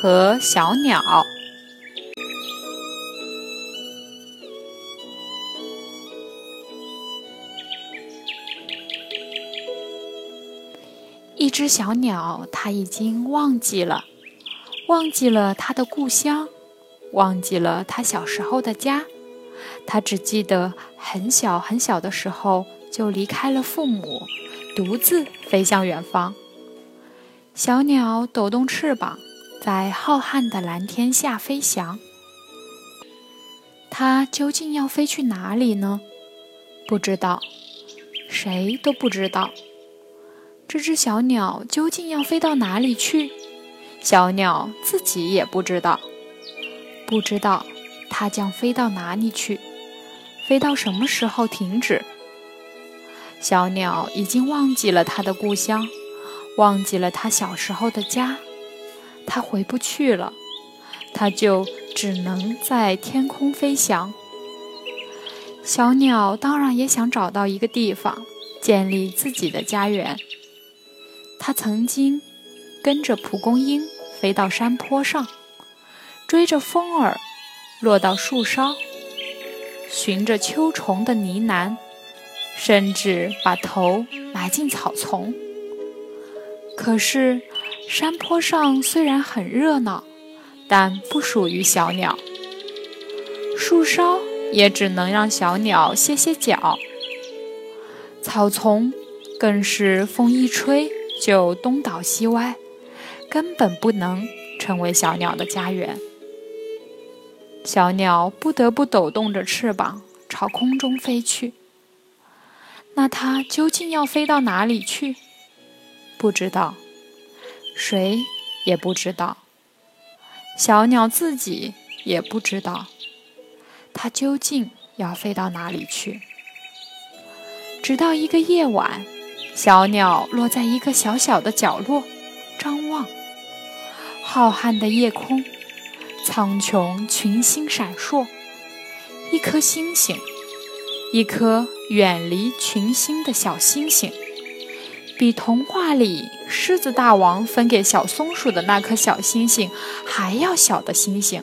和小鸟。一只小鸟，它已经忘记了，忘记了它的故乡，忘记了它小时候的家。它只记得很小很小的时候就离开了父母，独自飞向远方。小鸟抖动翅膀，在浩瀚的蓝天下飞翔。它究竟要飞去哪里呢？不知道，谁都不知道。这只小鸟究竟要飞到哪里去？小鸟自己也不知道，不知道它将飞到哪里去，飞到什么时候停止？小鸟已经忘记了它的故乡，忘记了它小时候的家，它回不去了，它就只能在天空飞翔。小鸟当然也想找到一个地方，建立自己的家园。他曾经跟着蒲公英飞到山坡上，追着风儿落到树梢，寻着秋虫的呢喃，甚至把头埋进草丛。可是，山坡上虽然很热闹，但不属于小鸟。树梢也只能让小鸟歇歇脚，草丛更是风一吹。就东倒西歪，根本不能成为小鸟的家园。小鸟不得不抖动着翅膀朝空中飞去。那它究竟要飞到哪里去？不知道，谁也不知道。小鸟自己也不知道，它究竟要飞到哪里去。直到一个夜晚。小鸟落在一个小小的角落，张望浩瀚的夜空，苍穹群星闪烁。一颗星星，一颗远离群星的小星星，比童话里狮子大王分给小松鼠的那颗小星星还要小的星星，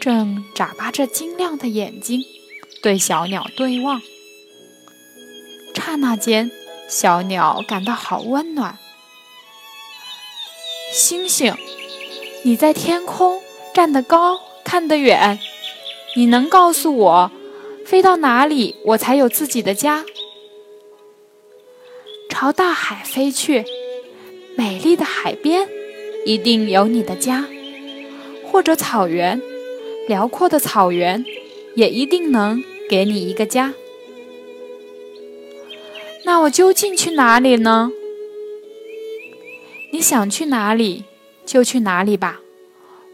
正眨巴着晶亮的眼睛，对小鸟对望。刹那间。小鸟感到好温暖。星星，你在天空站得高，看得远，你能告诉我，飞到哪里我才有自己的家？朝大海飞去，美丽的海边一定有你的家，或者草原，辽阔的草原也一定能给你一个家。那我究竟去哪里呢？你想去哪里就去哪里吧，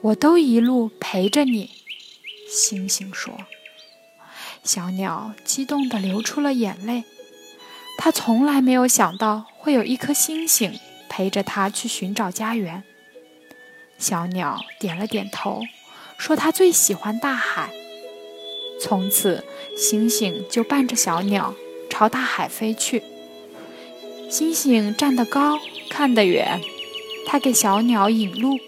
我都一路陪着你。”星星说。小鸟激动地流出了眼泪，它从来没有想到会有一颗星星陪着它去寻找家园。小鸟点了点头，说：“它最喜欢大海。”从此，星星就伴着小鸟。朝大海飞去，星星站得高，看得远，它给小鸟引路。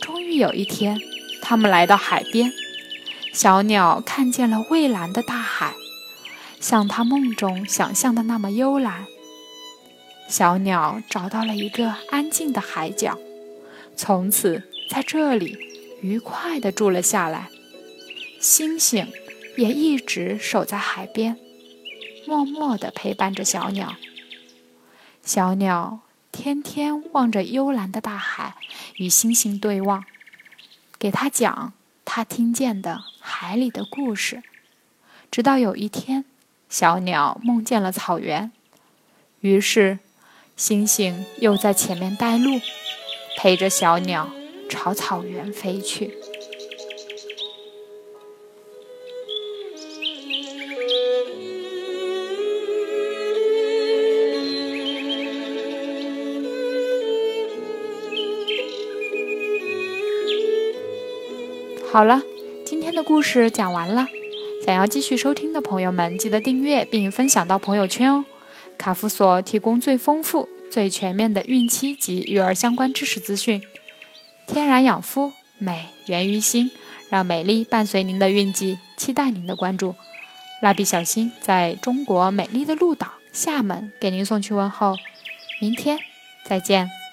终于有一天，他们来到海边，小鸟看见了蔚蓝的大海，像它梦中想象的那么幽蓝。小鸟找到了一个安静的海角，从此在这里愉快地住了下来。星星也一直守在海边。默默地陪伴着小鸟。小鸟天天望着幽蓝的大海，与星星对望，给他讲他听见的海里的故事。直到有一天，小鸟梦见了草原，于是星星又在前面带路，陪着小鸟朝草原飞去。好了，今天的故事讲完了。想要继续收听的朋友们，记得订阅并分享到朋友圈哦。卡夫所提供最丰富、最全面的孕期及育儿相关知识资讯。天然养肤，美源于心，让美丽伴随您的孕期，期待您的关注。蜡笔小新在中国美丽的鹭岛厦门给您送去问候，明天再见。